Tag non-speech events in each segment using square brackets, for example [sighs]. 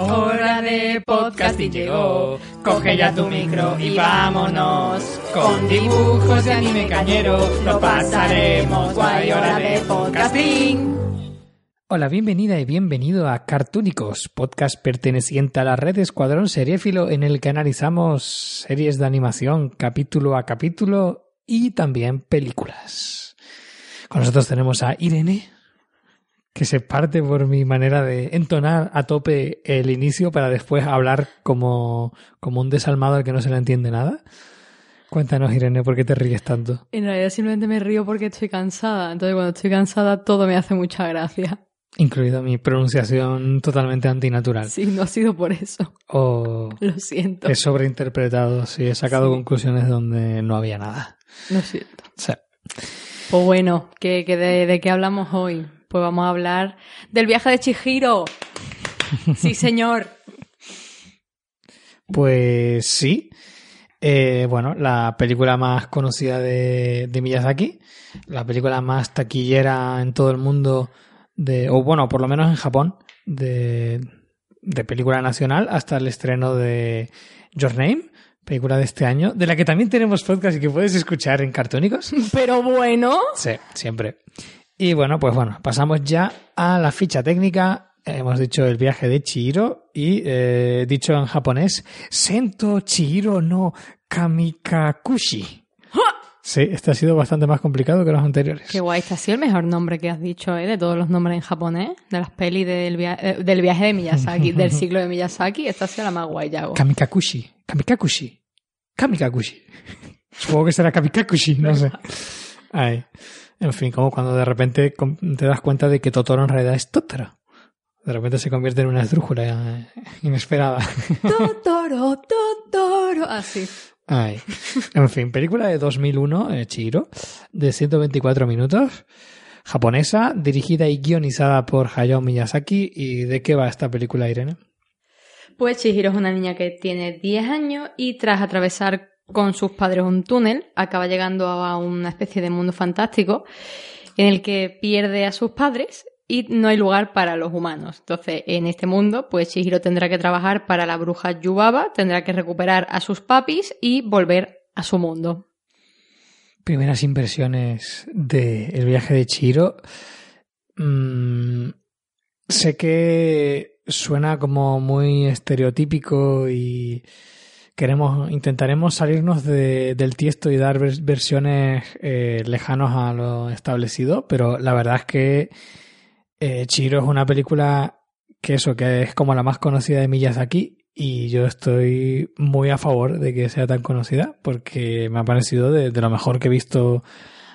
Hora de podcasting llegó, coge ya tu micro y vámonos. Con dibujos de anime cañero, lo pasaremos guay. Hora de podcasting. Hola, bienvenida y bienvenido a Cartúnicos, podcast perteneciente a la red Escuadrón Seriéfilo en el que analizamos series de animación capítulo a capítulo y también películas. Con nosotros tenemos a Irene, que se parte por mi manera de entonar a tope el inicio para después hablar como, como un desalmado al que no se le entiende nada. Cuéntanos, Irene, ¿por qué te ríes tanto? En realidad simplemente me río porque estoy cansada. Entonces cuando estoy cansada todo me hace mucha gracia. Incluido mi pronunciación totalmente antinatural. Sí, no ha sido por eso. O Lo siento. he sobreinterpretado, sí, he sacado conclusiones donde no había nada. Lo siento. O sea, Pues bueno, ¿qué, qué de, ¿de qué hablamos hoy? Pues vamos a hablar del viaje de Chihiro. Sí, señor. Pues sí. Eh, bueno, la película más conocida de, de Miyazaki, la película más taquillera en todo el mundo, de, o bueno, por lo menos en Japón, de, de película nacional, hasta el estreno de Your Name, película de este año, de la que también tenemos podcast y que puedes escuchar en Cartónicos. Pero bueno. Sí, siempre. Y bueno, pues bueno, pasamos ya a la ficha técnica. Hemos dicho el viaje de Chihiro y eh, dicho en japonés, Sento Chihiro no Kamikakushi. Sí, este ha sido bastante más complicado que los anteriores. Qué guay, este ha sido el mejor nombre que has dicho, ¿eh? De todos los nombres en japonés, de las pelis del, via- eh, del viaje de Miyazaki, del [laughs] siglo de Miyazaki. Esta ha sido la más guay, Yago. Kamikakushi. Kamikakushi. Kamikakushi. [laughs] Supongo que será Kamikakushi, no sé. Ay. En fin, como cuando de repente te das cuenta de que Totoro en realidad es Totoro. De repente se convierte en una esdrújula eh, inesperada. [laughs] Totoro, Totoro. Así. Ay. En fin, película de 2001, eh, Chihiro, de 124 minutos, japonesa, dirigida y guionizada por Hayao Miyazaki. ¿Y de qué va esta película, Irene? Pues Chihiro es una niña que tiene 10 años y tras atravesar con sus padres un túnel, acaba llegando a una especie de mundo fantástico en el que pierde a sus padres y no hay lugar para los humanos. Entonces, en este mundo, pues Chihiro tendrá que trabajar para la bruja Yubaba, tendrá que recuperar a sus papis y volver a su mundo. Primeras impresiones de El viaje de Chihiro. Mm, sé que suena como muy estereotípico y queremos intentaremos salirnos de- del tiesto y dar vers- versiones eh, lejanos a lo establecido, pero la verdad es que eh, Chihiro es una película que eso, que es como la más conocida de Miyazaki y yo estoy muy a favor de que sea tan conocida porque me ha parecido de, de lo mejor que he visto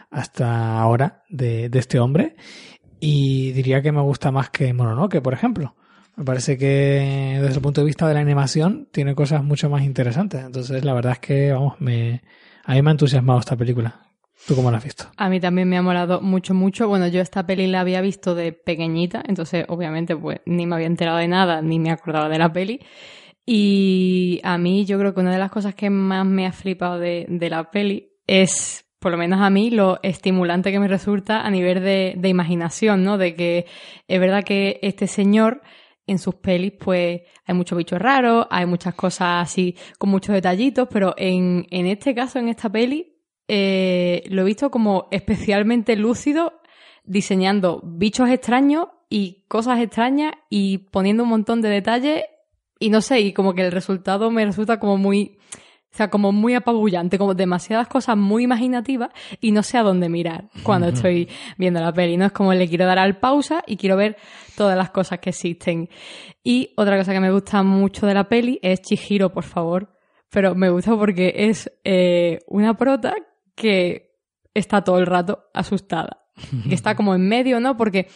hasta ahora de, de este hombre y diría que me gusta más que Mononoke, por ejemplo. Me parece que desde el punto de vista de la animación tiene cosas mucho más interesantes. Entonces, la verdad es que, vamos, me, a mí me ha entusiasmado esta película. ¿Tú cómo la has visto? A mí también me ha molado mucho, mucho. Bueno, yo esta peli la había visto de pequeñita, entonces obviamente pues ni me había enterado de nada, ni me acordaba de la peli. Y a mí yo creo que una de las cosas que más me ha flipado de, de la peli es, por lo menos a mí, lo estimulante que me resulta a nivel de, de imaginación, ¿no? De que es verdad que este señor en sus pelis pues hay muchos bichos raros, hay muchas cosas así con muchos detallitos, pero en, en este caso, en esta peli, eh, lo he visto como especialmente lúcido, diseñando bichos extraños y cosas extrañas y poniendo un montón de detalles y no sé, y como que el resultado me resulta como muy, o sea, como muy apabullante, como demasiadas cosas muy imaginativas y no sé a dónde mirar cuando estoy viendo la peli, ¿no? Es como le quiero dar al pausa y quiero ver todas las cosas que existen. Y otra cosa que me gusta mucho de la peli es Chihiro, por favor. Pero me gusta porque es eh, una prota que está todo el rato asustada. [laughs] que está como en medio, ¿no? Porque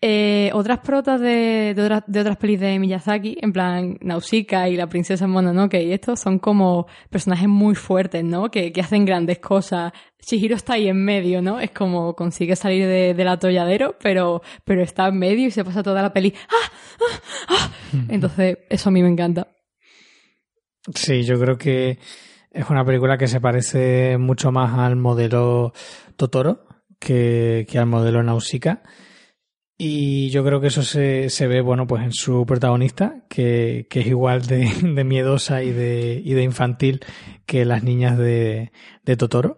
Eh, otras protas de, de, otras, de otras pelis de Miyazaki, en plan Nausicaa y la princesa Mononoke y estos son como personajes muy fuertes, ¿no? Que, que hacen grandes cosas. Chihiro está ahí en medio, ¿no? Es como consigue salir de, del atolladero, pero, pero está en medio y se pasa toda la peli. ¡Ah! ¡Ah! ¡Ah! [laughs] Entonces, eso a mí me encanta. Sí, yo creo que es una película que se parece mucho más al modelo Totoro que, que al modelo Nausicaa. Y yo creo que eso se, se ve, bueno, pues en su protagonista, que, que es igual de, [laughs] de miedosa y de, y de infantil que las niñas de, de Totoro.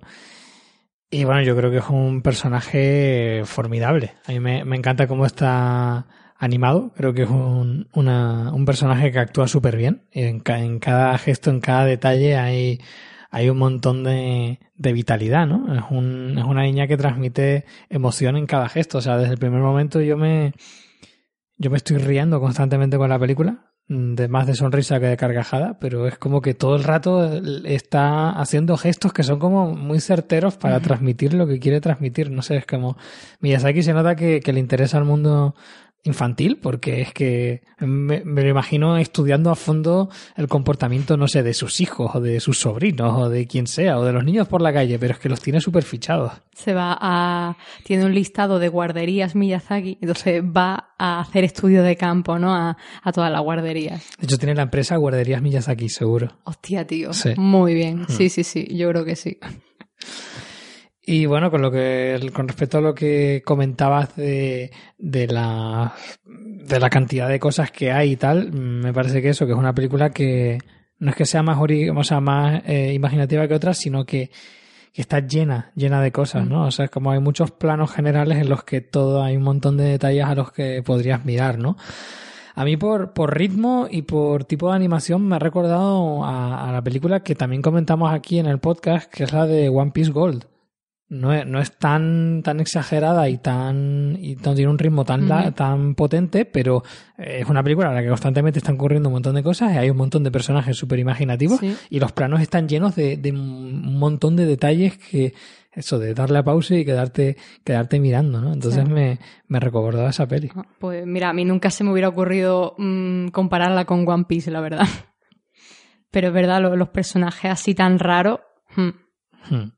Y bueno, yo creo que es un personaje formidable. A mí me, me encanta cómo está animado. Creo que es un, una, un personaje que actúa súper bien. En, en cada gesto, en cada detalle hay, hay un montón de, de vitalidad, ¿no? Es, un, es una niña que transmite emoción en cada gesto. O sea, desde el primer momento yo me, yo me estoy riendo constantemente con la película, mm, de más de sonrisa que de carcajada, pero es como que todo el rato está haciendo gestos que son como muy certeros para transmitir lo que quiere transmitir. No sé, es como Miyazaki se nota que, que le interesa el mundo infantil, porque es que me, me lo imagino estudiando a fondo el comportamiento, no sé, de sus hijos, o de sus sobrinos, o de quien sea, o de los niños por la calle, pero es que los tiene súper fichados. Se va a. Tiene un listado de guarderías Miyazaki, entonces va a hacer estudio de campo, ¿no? A, a todas las guarderías. De hecho, tiene la empresa Guarderías Miyazaki, seguro. Hostia, tío. Sí. Muy bien. Sí, sí, sí. Yo creo que sí. Y bueno, con lo que con respecto a lo que comentabas de, de la de la cantidad de cosas que hay y tal, me parece que eso, que es una película que no es que sea más o sea, más eh, imaginativa que otras, sino que, que está llena, llena de cosas, ¿no? O sea, es como hay muchos planos generales en los que todo hay un montón de detalles a los que podrías mirar, ¿no? A mí por, por ritmo y por tipo de animación me ha recordado a, a la película que también comentamos aquí en el podcast, que es la de One Piece Gold. No es, no es tan, tan exagerada y tan y no tiene un ritmo tan, tan potente, pero es una película en la que constantemente están ocurriendo un montón de cosas y hay un montón de personajes súper imaginativos Sí. y los planos están llenos de, de un montón de detalles que eso de darle a pausa y quedarte quedarte mirando, ¿no? Entonces Sí. me, me recordaba esa peli. Ah, Pues mira, a mí nunca se me hubiera ocurrido mm, compararla con One Piece, la verdad. [laughs] Pero es verdad, lo- los personajes así tan raros. hmm, Hmm.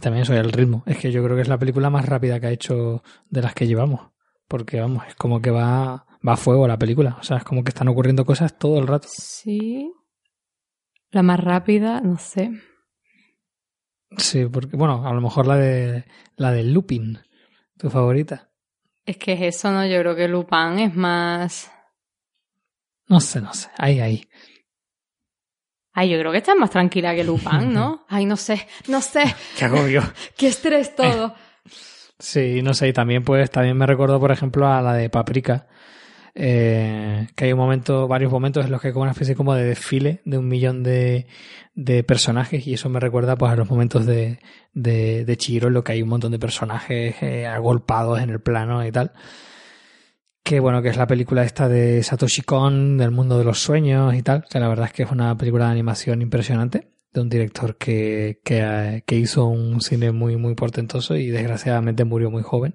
También eso, el ritmo. Es que yo creo que es la película más rápida que ha hecho de las que llevamos. Porque vamos, es como que va, va a fuego la película. O sea, es como que están ocurriendo cosas todo el rato. Sí. La más rápida, no sé. Sí, porque, bueno, a lo mejor la de la de Lupin, tu favorita. Es que es eso, ¿no? Yo creo que Lupin es más. No sé, no sé. Ahí, ahí. Ay, yo creo que está más tranquila que Lupin, ¿no? [laughs] Ay, no sé, no sé. [laughs] Qué agobio. [laughs] Qué estrés todo. Sí, no sé, y también pues también me recuerdo, por ejemplo, a la de Paprika. eh, que hay un momento, varios momentos en los que hay como una especie como de desfile de un millón de, de personajes y eso me recuerda pues a los momentos de, de, de Chihiro en lo que hay un montón de personajes eh, agolpados en el plano y tal. Que bueno, que es la película esta de Satoshi Kon, del mundo de los sueños y tal, que la verdad es que es una película de animación impresionante, de un director que, que, eh, que hizo un cine muy, muy portentoso y desgraciadamente murió muy joven.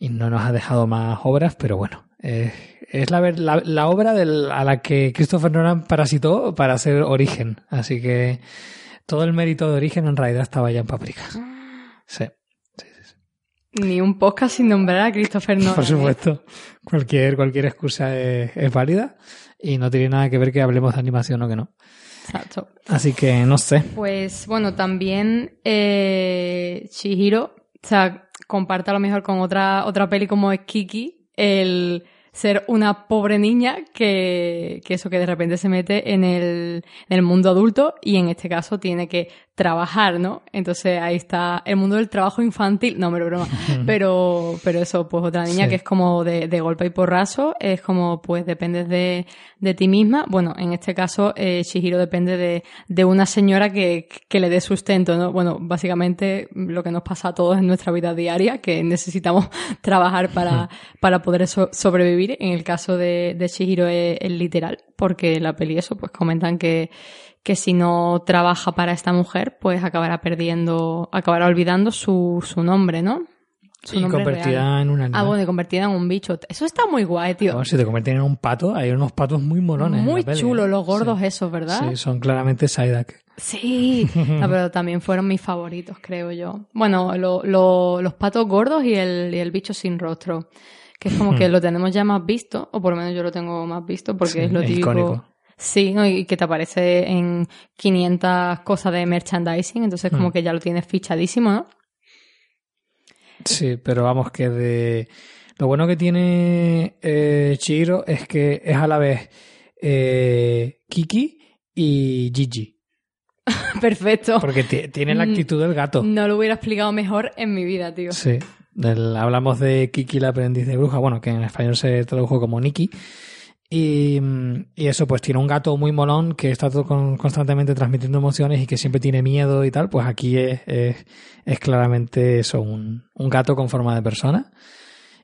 Y no nos ha dejado más obras, pero bueno, eh, es la, la, la obra del- a la que Christopher Nolan parasitó para hacer Origen. Así que todo el mérito de Origen en realidad estaba ya en Paprika. Sí. Ni un podcast sin nombrar a Christopher Nolan. Por ¿eh? supuesto. Cualquier, cualquier excusa es, es válida y no tiene nada que ver que hablemos de animación o que no. Exacto. Así que no sé. Pues bueno, también eh, Chihiro, o sea, comparte a lo mejor con otra, otra peli como es Kiki, el ser una pobre niña que, que eso que de repente se mete en el, en el mundo adulto y en este caso tiene que trabajar, ¿no? Entonces ahí está el mundo del trabajo infantil, no, pero broma, [laughs] pero, pero eso, pues otra niña Sí. que es como de, de golpe y porrazo, es como pues dependes de, de ti misma. Bueno, en este caso eh, Shihiro depende de, de una señora que, que le dé sustento, ¿no? Bueno, básicamente lo que nos pasa a todos en nuestra vida diaria, que necesitamos [laughs] trabajar para, para poder so- sobrevivir. En el caso de, de Shihiro es, es literal, porque la peli eso, pues comentan que, que si no trabaja para esta mujer, pues acabará perdiendo, acabará olvidando su, su nombre, ¿no? Su y nombre convertida real. en un animal. Ah, bueno, y convertida en un bicho. Eso está muy guay, tío. Bueno, si te convierten en un pato, hay unos patos muy molones. muy peli, chulos ¿eh? los gordos Sí. esos, ¿verdad? Sí, son claramente Psyduck. Sí, No, pero también fueron mis favoritos, creo yo. Bueno, lo- lo- los patos gordos y el, y el bicho sin rostro. Que es como que [laughs] lo tenemos ya más visto, o por lo menos yo lo tengo más visto, porque Sí, es lo típico. icónico. Sí, ¿no? y que te aparece en 500 cosas de merchandising, entonces como Hmm. que ya lo tienes fichadísimo, ¿no? Sí, pero vamos que de... Lo bueno que tiene eh, Chihiro es que es a la vez eh, Kiki y Gigi. [laughs] Perfecto. Porque ti- tiene la Mm, actitud del gato. No lo hubiera explicado mejor en mi vida, tío. Sí. Hablamos de Kiki la aprendiz de bruja, bueno, que en español se tradujo como Nikki. Y, eso, pues tiene un gato muy molón que está todo con- constantemente transmitiendo emociones y que siempre tiene miedo y tal. Pues aquí es, es, es claramente eso, un, un gato con forma de persona.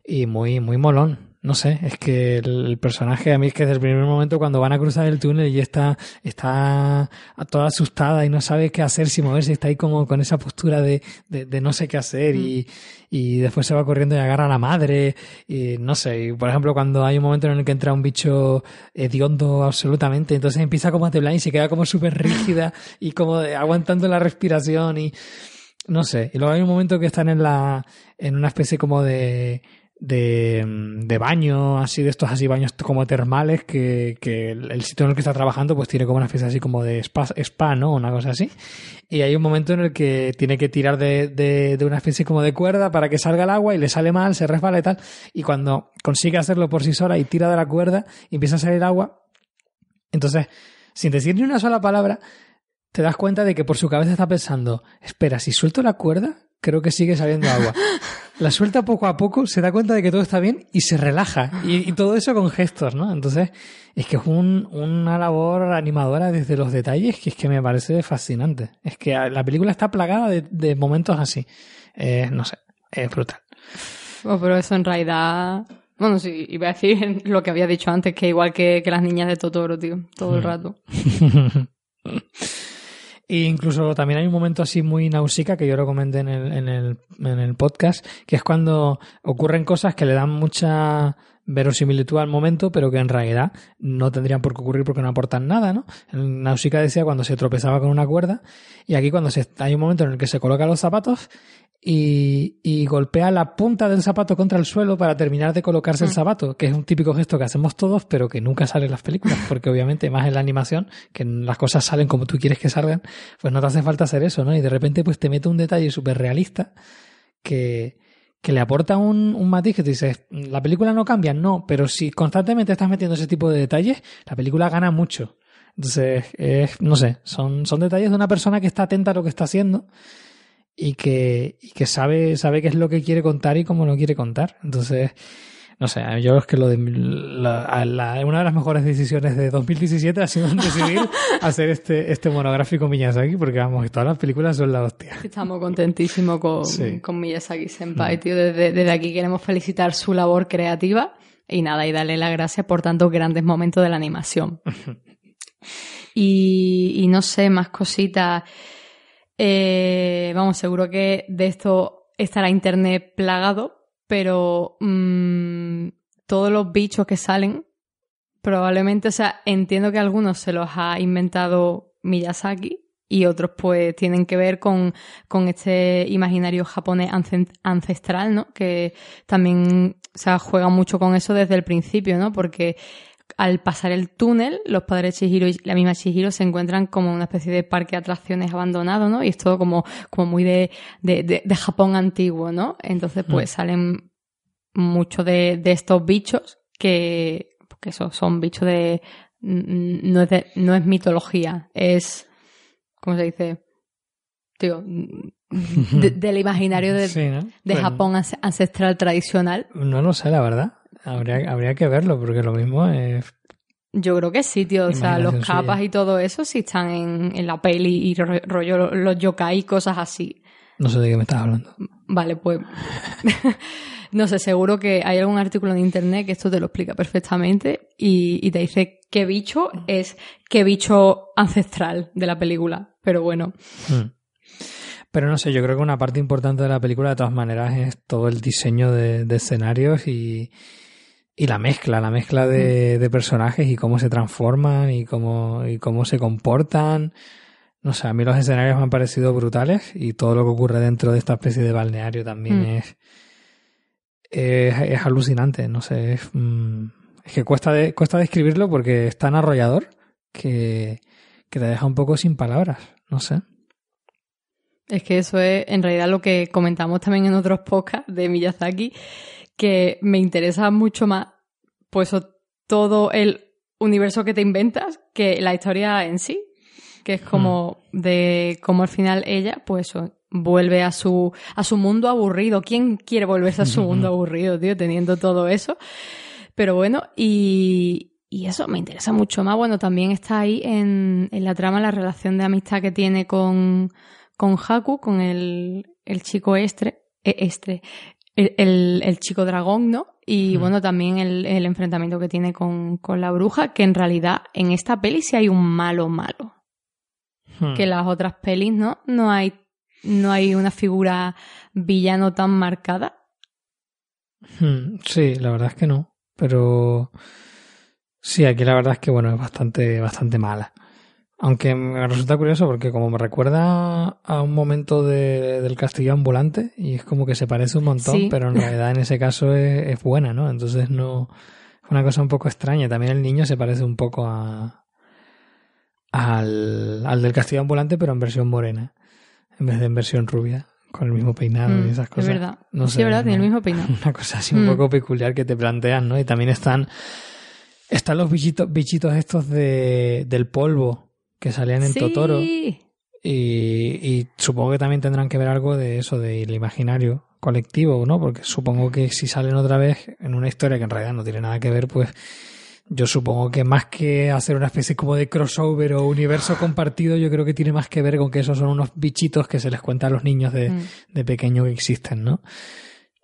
Y muy, muy molón. No sé, es que el, personaje a mí es que desde el primer momento cuando van a cruzar el túnel y está, está toda asustada y no sabe qué hacer, si moverse, está ahí como con esa postura de, de, de no sé qué hacer y, y después se va corriendo y agarra a la madre y no sé, y por ejemplo cuando hay un momento en el que entra un bicho hediondo absolutamente, entonces empieza como a temblar y se queda como súper rígida y como aguantando la respiración y no sé, y luego hay un momento que están en la en una especie como de de, de baño, así de estos así baños como termales, que, que el, sitio en el que está trabajando pues tiene como una especie así como de spa, spa, ¿no? Una cosa así. Y hay un momento en el que tiene que tirar de, de, de una especie como de cuerda para que salga el agua y le sale mal, se resbala y tal. Y cuando consigue hacerlo por sí sola y tira de la cuerda empieza a salir agua, entonces, sin decir ni una sola palabra, te das cuenta de que por su cabeza está pensando, espera, si suelto la cuerda, creo que sigue saliendo agua. [laughs] La suelta poco a poco, se da cuenta de que todo está bien y se relaja. Y, y todo eso con gestos, ¿no? Entonces, es que es un- una labor animadora desde los detalles que es que me parece fascinante. Es que la película está plagada de, de momentos así. Eh, no sé, es brutal. Oh, pero eso en realidad... Bueno, sí, iba a decir [laughs] lo que había dicho antes, que igual que, que las niñas de Totoro, tío, todo Mm. el rato. [laughs] E incluso también hay un momento así muy nausica que yo lo comenté en el, en el, en el podcast, que es cuando ocurren cosas que le dan mucha verosimilitud al momento, pero que en realidad no tendrían por qué ocurrir porque no aportan nada, ¿no? Nausicaa decía cuando se tropezaba con una cuerda, y aquí cuando se, hay un momento en el que se coloca los zapatos y, y golpea la punta del zapato contra el suelo para terminar de colocarse el zapato, que es un típico gesto que hacemos todos, pero que nunca sale en las películas, [laughs] porque obviamente más en la animación, que las cosas salen como tú quieres que salgan, pues no te hace falta hacer eso, ¿no? Y de repente pues te mete un detalle súper realista que, que le aporta un, un matiz que te dices, la película no cambia, no, pero si constantemente estás metiendo ese tipo de detalles, la película gana mucho. Entonces, es, no sé, son, son detalles de una persona que está atenta a lo que está haciendo y que, y que sabe, sabe qué es lo que quiere contar y cómo lo quiere contar. Entonces, no sé, yo es que lo de la- la- una de las mejores decisiones de 2017 ha sido [laughs] decidir hacer este, este monográfico Miyazaki, porque vamos, todas las películas son la hostia. Estamos contentísimos con, Sí. Mm. con Miyazaki Senpai, tío. Desde, desde aquí queremos felicitar su labor creativa y nada, y darle las gracias por tantos grandes momentos de la animación. [laughs] y, y no sé, más cositas. Eh, vamos, seguro que de esto estará internet plagado, pero mm, todos los bichos que salen, probablemente, o sea, entiendo que algunos se los ha inventado Miyazaki y otros pues tienen que ver con, con este imaginario japonés ancestral, ¿no? Que también o sea, juega mucho con eso desde el principio, ¿no? Porque al pasar el túnel, los padres Chihiro y la misma Chihiro se encuentran como una especie de parque de atracciones abandonado, ¿no? Y es todo como, como muy de, de, de- de Japón antiguo, ¿no? Entonces, pues salen muchos de, de estos bichos que, que eso, son bichos de, no es de- no es mitología, es, ¿cómo se dice? Tío, de- [laughs] del imaginario de, Sí, ¿no? de Bueno, Japón ance- ancestral tradicional. No lo sé, la verdad. Habría, habría que verlo, porque lo mismo es. Yo creo que sí, tío. O sea, los capas suya. y todo eso sí están en, en la peli y ro- rollo los yokai y cosas así. No sé de qué me estás hablando. Vale, pues. [laughs] no sé, seguro que hay algún artículo en internet que esto te lo explica perfectamente y, y te dice qué bicho es qué bicho ancestral de la película. Pero bueno. Hmm. Pero no sé, yo creo que una parte importante de la película, de todas maneras, es todo el diseño de, de escenarios y, y la mezcla, la mezcla de, de, personajes y cómo se transforman y cómo, y cómo se comportan. No sé, a mí los escenarios me han parecido brutales y todo lo que ocurre dentro de esta especie de balneario también Mm. es, es, es alucinante. No sé, es, mm, es que cuesta, de, cuesta describirlo porque es tan arrollador que, que te deja un poco sin palabras. No sé. Es que eso es en realidad lo que comentamos también en otros podcasts de Miyazaki, que me interesa mucho más, pues todo el universo que te inventas que la historia en sí, que es como de cómo al final ella, pues vuelve a su, a su mundo aburrido. ¿Quién quiere volverse a su mundo [laughs] aburrido, tío, teniendo todo eso? Pero bueno, y, y eso me interesa mucho más. Bueno, también está ahí en, en la trama la relación de amistad que tiene con, con Haku, con el, el chico estre, eh, estre el, el, el chico dragón, ¿no? Y Mm. bueno, también el, el enfrentamiento que tiene con, con la bruja, que en realidad en esta peli sí hay un malo malo. Hmm. Que en las otras pelis, ¿no? No hay, no hay una figura villano tan marcada. Hmm, Sí, la verdad es que no. Pero sí, aquí la verdad es que bueno, es bastante, bastante mala. Aunque me resulta curioso porque como me recuerda a un momento de- del castillo ambulante y es como que se parece un montón, Sí. pero en realidad en ese caso es, es buena, ¿no? Entonces no es una cosa un poco extraña. También el niño se parece un poco a al, al del castillo ambulante, pero en versión morena, en vez de en versión rubia, con el mismo peinado Mm, y esas cosas. Es verdad. No sí, sé, verdad, tiene el mismo peinado. [laughs] una cosa así un Mm. poco peculiar que te plantean, ¿no? Y también están están los bichitos, bichitos estos de, del polvo que salían en sí. Totoro y, y supongo que también tendrán que ver algo de eso, del imaginario colectivo, ¿no? Porque supongo que si salen otra vez en una historia que en realidad no tiene nada que ver, pues yo supongo que más que hacer una especie como de crossover o universo [sighs] compartido, yo creo que tiene más que ver con que esos son unos bichitos que se les cuenta a los niños de, Mm. de pequeño que existen, ¿no?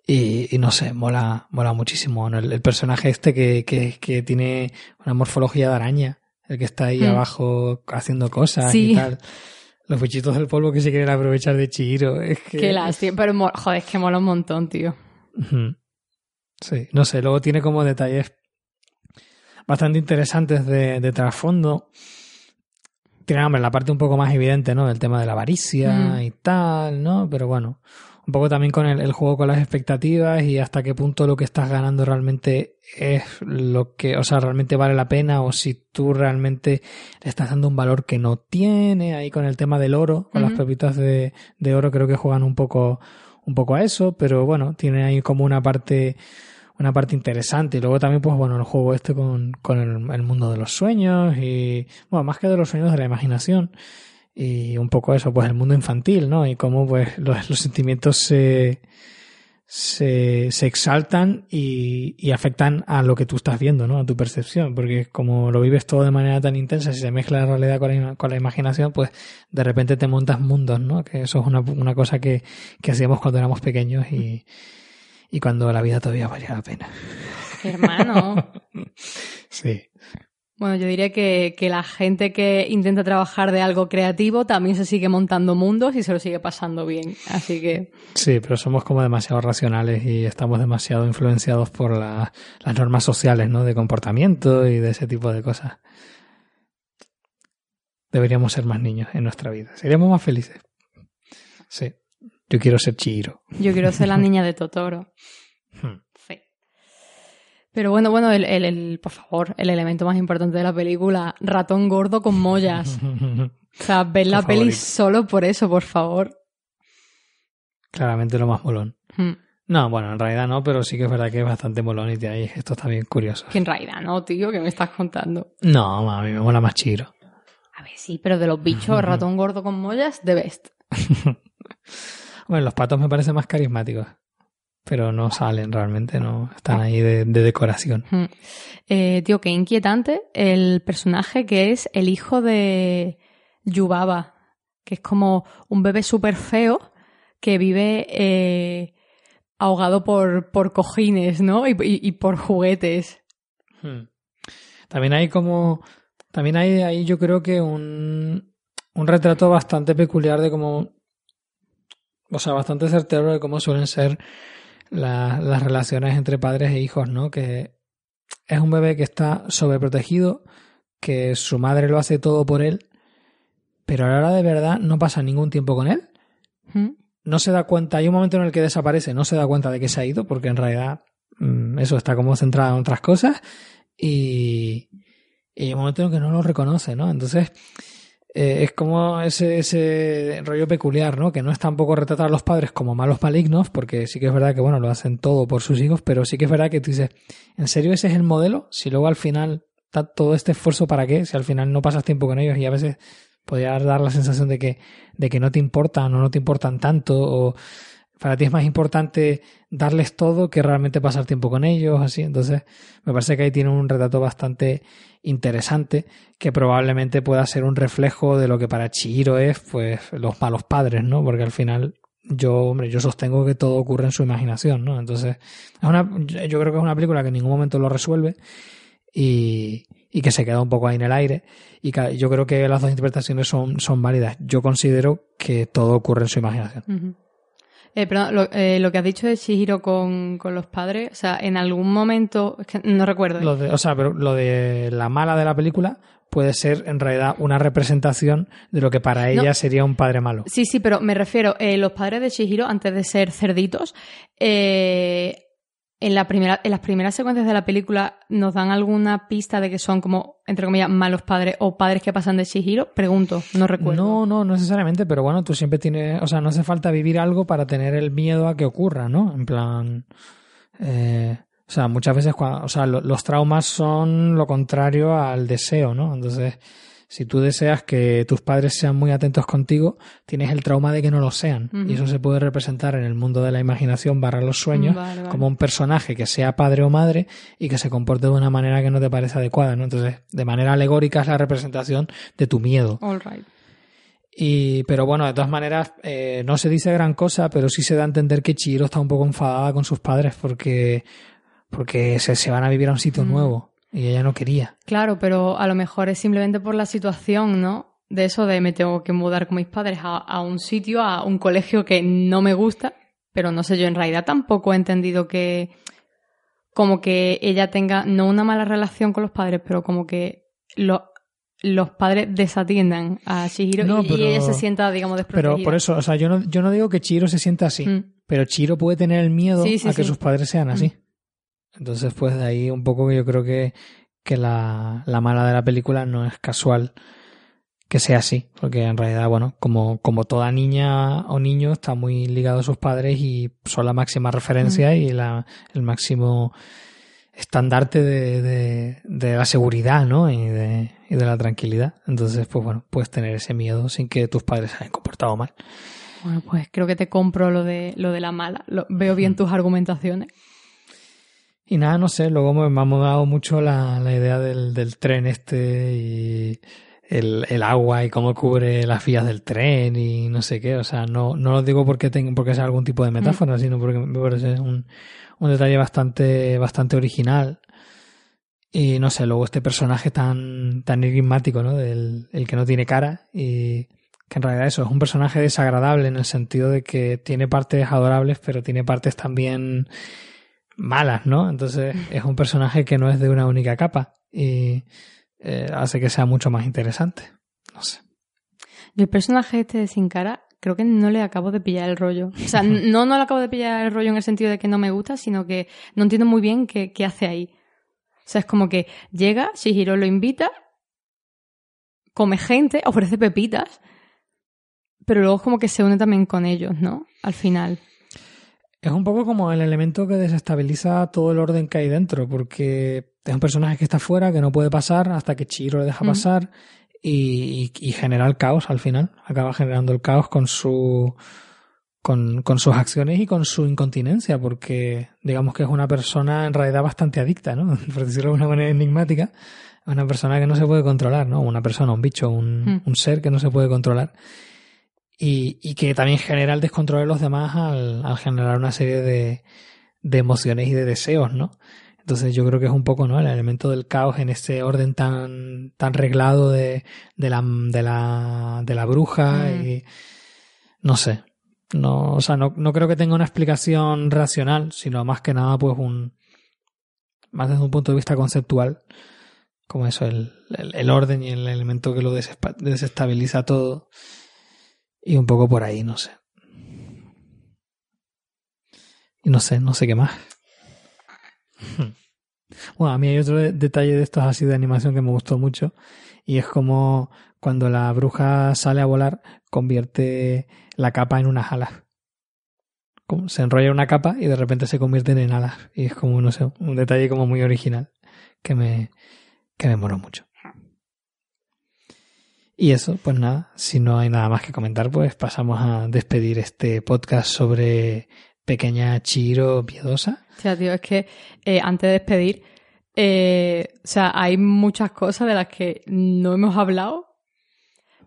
Y, y no sé, mola, mola muchísimo. ¿no? El, el personaje este que, que, que tiene una morfología de araña, el que está ahí Hmm. abajo haciendo cosas Sí. y tal. Los bichitos del polvo que se quieren aprovechar de Chihiro. Es que... Qué lástima, pero joder, es que mola un montón, tío. Sí, no sé, luego tiene como detalles bastante interesantes de, de trasfondo. Tiene, hombre, la parte un poco más evidente, ¿no? Del tema de la avaricia Mm. y tal, ¿no? Pero bueno, un poco también con el, el juego con las expectativas y hasta qué punto lo que estás ganando realmente es lo que, o sea, realmente vale la pena o si tú realmente le estás dando un valor que no tiene, ahí con el tema del oro, con las pepitas de, de oro creo que juegan un poco, un poco a eso, pero bueno, tiene ahí como una parte, una parte interesante. Y luego también pues bueno, el juego este con, con el, el mundo de los sueños y, bueno, más que de los sueños de la imaginación y un poco eso, pues el mundo infantil, ¿no? Y cómo pues [laughs] los, los sentimientos se, se, se exaltan y, y afectan a lo que tú estás viendo, ¿no? A tu percepción, porque como lo vives todo de manera tan intensa, si se mezcla la realidad con la, con la imaginación, pues de repente te montas mundos, ¿no? Que eso es una, una cosa que, que hacíamos cuando éramos pequeños y, y cuando la vida todavía valía la pena. Hermano. [laughs] Sí. Bueno, yo diría que, que la gente que intenta trabajar de algo creativo también se sigue montando mundos y se lo sigue pasando bien. Así que Sí, pero somos como demasiado racionales y estamos demasiado influenciados por la- las normas sociales, ¿no? De comportamiento y de ese tipo de cosas. Deberíamos ser más niños en nuestra vida. Seríamos más felices. Sí. Yo quiero ser Chihiro. yo quiero ser la [laughs] niña de Totoro. Pero bueno, bueno, el, el- el- por favor, el elemento más importante de la película, ratón gordo con mollas. [laughs] O sea, ver la peli solo por eso, por favor. Claramente lo más molón. Hmm. No, bueno, en realidad no, pero sí que es verdad que es bastante molón y de ahí esto está bien curioso. Que en realidad no, tío, que me estás contando. No, a mí me mola más Chihiro. A ver, sí, pero de los bichos, [laughs] ratón gordo con mollas, the best. [laughs] Bueno, los patos me parecen más carismáticos. Pero no salen realmente, no. Están ahí de, de decoración. Hmm. Eh, tío, qué inquietante el personaje que es el hijo de Yubaba, que es como un bebé súper feo que vive eh, ahogado por, por cojines, ¿no? Y, y- y por juguetes. Hmm. También hay como. También hay ahí, yo creo que un, un retrato bastante peculiar de cómo o sea, bastante certero de cómo suelen ser la- las relaciones entre padres e hijos, ¿no? Que es un bebé que está sobreprotegido, que su madre lo hace todo por él, pero a la hora de verdad no pasa ningún tiempo con él. ¿Mm? No se da cuenta, hay un momento en el que desaparece, no se da cuenta de que se ha ido, porque en realidad mm, eso está como centrado en otras cosas, y, y hay un momento en el que no lo reconoce, ¿no? Entonces, eh, es como ese, ese rollo peculiar, ¿no? Que no es tampoco retratar a los padres como malos malignos, porque sí que es verdad que, bueno, lo hacen todo por sus hijos, pero sí que es verdad que tú dices, ¿en serio ese es el modelo? Si luego al final, está todo este esfuerzo para qué? Si al final no pasas tiempo con ellos y a veces podría dar la sensación de que, de que no te importan o no te importan tanto, o para ti es más importante darles todo que realmente pasar tiempo con ellos, así. Entonces, me parece que ahí tiene un retrato bastante interesante que probablemente pueda ser un reflejo de lo que para Chihiro es, pues, los malos padres, ¿no? Porque al final yo, hombre, yo sostengo que todo ocurre en su imaginación, ¿no? Entonces, es una, yo creo que es una película que en ningún momento lo resuelve y, y que se queda un poco ahí en el aire. Y yo creo que las dos interpretaciones son, son válidas. Yo considero que todo ocurre en su imaginación. Eh, perdón, lo, eh, lo que has dicho de Shihiro con, con los padres, o sea, en algún momento, es que no recuerdo. Lo de, o sea, pero lo de la mala de la película puede ser en realidad una representación de lo que para ella sería un padre malo. Sí, sí, pero me refiero, eh, los padres de Shihiro, antes de ser cerditos, eh, en, la primera, en las primeras secuencias de la película nos dan alguna pista de que son como, entre comillas, malos padres o padres que pasan de Shihiro. Pregunto, no recuerdo. No, no, no necesariamente, pero bueno, tú siempre tienes, o sea, no hace falta vivir algo para tener el miedo a que ocurra, ¿no? En plan, eh, o sea, muchas veces, cua- o sea, lo- los traumas son lo contrario al deseo, ¿no? Entonces, si tú deseas que tus padres sean muy atentos contigo, tienes el trauma de que no lo sean. Y eso se puede representar en el mundo de la imaginación barra los sueños Vale, vale. como un personaje que sea padre o madre y que se comporte de una manera que no te parece adecuada, ¿no? Entonces, de manera alegórica es la representación de tu miedo. All right. Y, pero bueno, de todas maneras, eh, no se dice gran cosa, pero sí se da a entender que Chihiro está un poco enfadada con sus padres porque, porque se, se van a vivir a un sitio Mm. nuevo y ella no quería. Claro, pero a lo mejor es simplemente por la situación, ¿no? De eso de me tengo que mudar con mis padres a, a un sitio, a un colegio que no me gusta, pero no sé, yo en realidad tampoco he entendido que como que ella tenga no una mala relación con los padres, pero como que lo- los padres desatiendan a Shihiro No, y, ella se sienta, digamos, desprotegida. Pero por eso, o sea, yo no, yo no digo que Chihiro se sienta así, Mm. pero Chihiro puede tener el miedo Sí, sí, a que sí. sus padres sean así. Entonces, pues de ahí un poco que yo creo que, que la, la mala de la película no es casual que sea así, porque en realidad, bueno, como, como toda niña o niño está muy ligado a sus padres y son la máxima referencia y la, el máximo estandarte de, de, de la seguridad, ¿no? Y de, y de la tranquilidad. Entonces, pues bueno, puedes tener ese miedo sin que tus padres se hayan comportado mal. Bueno, pues creo que te compro lo de, lo de la mala. Lo- veo bien Mm. tus argumentaciones. Y nada, no sé, luego me, me ha mudado mucho la, la idea del, del tren este y el, el agua y cómo cubre las vías del tren y no sé qué. O sea, no, no lo digo porque, tenga, porque sea algún tipo de metáfora, sino porque me parece un, un detalle bastante, bastante original. Y no sé, luego este personaje tan, tan enigmático, ¿no? Del el que no tiene cara y que en realidad eso es un personaje desagradable en el sentido de que tiene partes adorables, pero tiene partes también malas, ¿no? Entonces es un personaje que no es de una única capa y eh, hace que sea mucho más interesante. No sé. Yo el personaje este de Sin Cara creo que no le acabo de pillar el rollo. O sea, [laughs] no, no le acabo de pillar el rollo en el sentido de que no me gusta, sino que no entiendo muy bien qué, qué hace ahí. O sea, es como que llega, Shihiro lo invita, come gente, [laughs] ofrece pepitas, pero luego es como que se une también con ellos, ¿no? Al final. Es un poco como el elemento que desestabiliza todo el orden que hay dentro, porque es un personaje que está fuera, que no puede pasar hasta que Chihiro le deja Mm. pasar y, y- y genera el caos al final. Acaba generando el caos con su con, con sus acciones y con su incontinencia, porque digamos que es una persona en realidad bastante adicta, ¿no? [laughs] Por decirlo de una manera enigmática. Es una persona que no se puede controlar, ¿no? Una persona, un bicho, un, Mm. un ser que no se puede controlar. Y, y que también genera el descontrol de los demás al, al generar una serie de, de emociones y de deseos, ¿no? Entonces yo creo que es un poco, ¿no? El elemento del caos en ese orden tan, tan reglado de, de la, de la, de la bruja Mm. y no sé. No, o sea, no, no creo que tenga una explicación racional, sino más que nada, pues un. Más desde un punto de vista conceptual, como eso, el, el, el orden y el elemento que lo desestabiliza todo. Y un poco por ahí, no sé. Y no sé, no sé qué más. [laughs] Bueno, a mí hay otro de- detalle de estos así de animación que me gustó mucho. Y es como cuando la bruja sale a volar, convierte la capa en unas alas. Como se enrolla una capa y de repente se convierten en alas. Y es como, no sé, un detalle como muy original que me, que me moló mucho. Y eso, pues nada, si no hay nada más que comentar, pues pasamos a despedir este podcast sobre pequeña Chiro Piedosa. O sea, tío, es que eh, antes de despedir, eh, o sea, hay muchas cosas de las que no hemos hablado,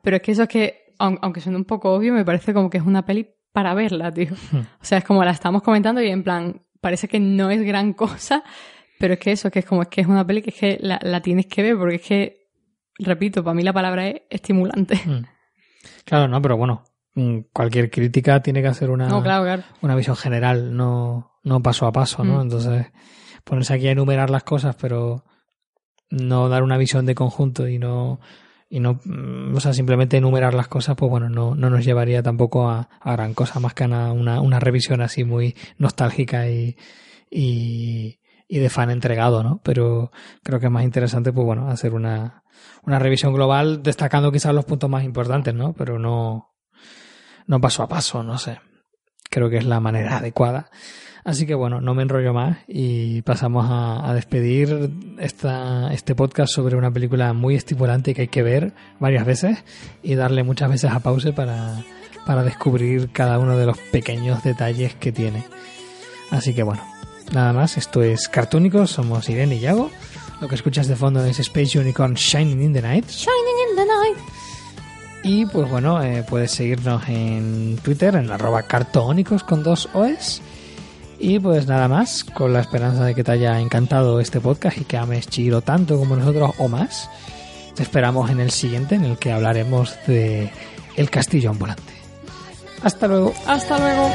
pero es que eso es que, aun- aunque suene un poco obvio, me parece como que es una peli para verla, tío. O sea, es como la estamos comentando y en plan, parece que no es gran [laughs] cosa, pero es que eso, que es como es que es una peli que es que la, la tienes que ver, porque es que, repito, para mí la palabra es estimulante. Mm. Claro, no, pero bueno, mm, cualquier crítica tiene que hacer una, No, claro, claro. una visión general, no, no paso a paso, ¿no? Mm. Entonces, ponerse aquí a enumerar las cosas, pero no dar una visión de conjunto y no, y no, o sea, simplemente enumerar las cosas, pues bueno, no, no nos llevaría tampoco a, a gran cosa, más que a una, una, una revisión así muy nostálgica y, y, y de fan entregado, ¿no? Pero creo que es más interesante, pues bueno, hacer una, una revisión global destacando quizás los puntos más importantes, ¿no? Pero no, no paso a paso, no sé. Creo que es la manera adecuada. Así que bueno, no me enrollo más y pasamos a, a despedir esta, este podcast sobre una película muy estimulante que hay que ver varias veces y darle muchas veces a pause para, para descubrir cada uno de los pequeños detalles que tiene. Así que bueno, nada más, esto es Cartúnicos, somos Irene y Yago. Lo que escuchas de fondo es Space Unicorn Shining in the Night. Shining in the night. Y pues bueno, eh, puedes seguirnos en Twitter, en arroba cartónicos con dos OS. Y pues nada más, con la esperanza de que te haya encantado este podcast y que ames Chiro tanto como nosotros o más. Te esperamos en el siguiente, en el que hablaremos de El Castillo Ambulante. Hasta luego. Hasta luego.